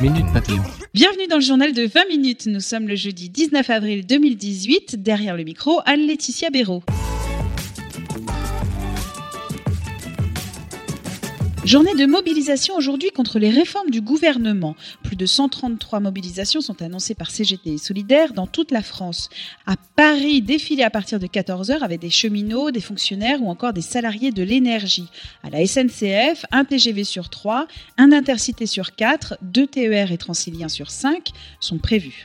Minute Papillon. Bienvenue dans le journal de 20 minutes. Nous sommes le jeudi 19 avril 2018. Derrière le micro, Anne-Laetitia Béraud. Journée de mobilisation aujourd'hui contre les réformes du gouvernement. Plus de 133 mobilisations sont annoncées par CGT et Solidaires dans toute la France. À Paris, défilé à partir de 14h avec des cheminots, des fonctionnaires ou encore des salariés de l'énergie. À la SNCF, un TGV sur 3, un intercité sur 4, deux TER et Transilien sur 5 sont prévus.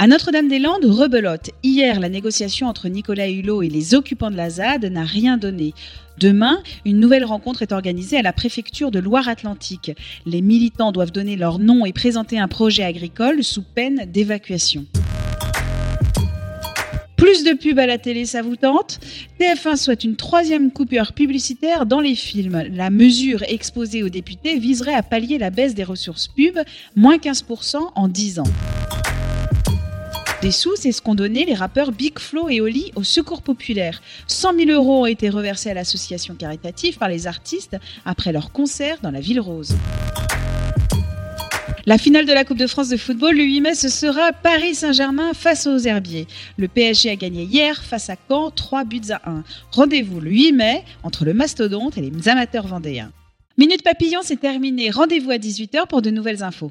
À Notre-Dame-des-Landes, rebelote. Hier, la négociation entre Nicolas Hulot et les occupants de la ZAD n'a rien donné. Demain, une nouvelle rencontre est organisée à la préfecture de Loire-Atlantique. Les militants doivent donner leur nom et présenter un projet agricole sous peine d'évacuation. Plus de pubs à la télé, ça vous tente? TF1 souhaite une troisième coupure publicitaire dans les films. La mesure exposée aux députés viserait à pallier la baisse des ressources pub, moins 15% en 10 ans. Des sous, c'est ce qu'ont donné les rappeurs Big Flo et Oli au Secours Populaire. 100 000 euros ont été reversés à l'association caritative par les artistes après leur concert dans la Ville Rose. La finale de la Coupe de France de football le 8 mai, ce sera Paris Saint-Germain face aux Herbiers. Le PSG a gagné hier face à Caen 3 buts à 1. Rendez-vous le 8 mai entre le mastodonte et les amateurs vendéens. Minute Papillon, c'est terminé. Rendez-vous à 18h pour de nouvelles infos.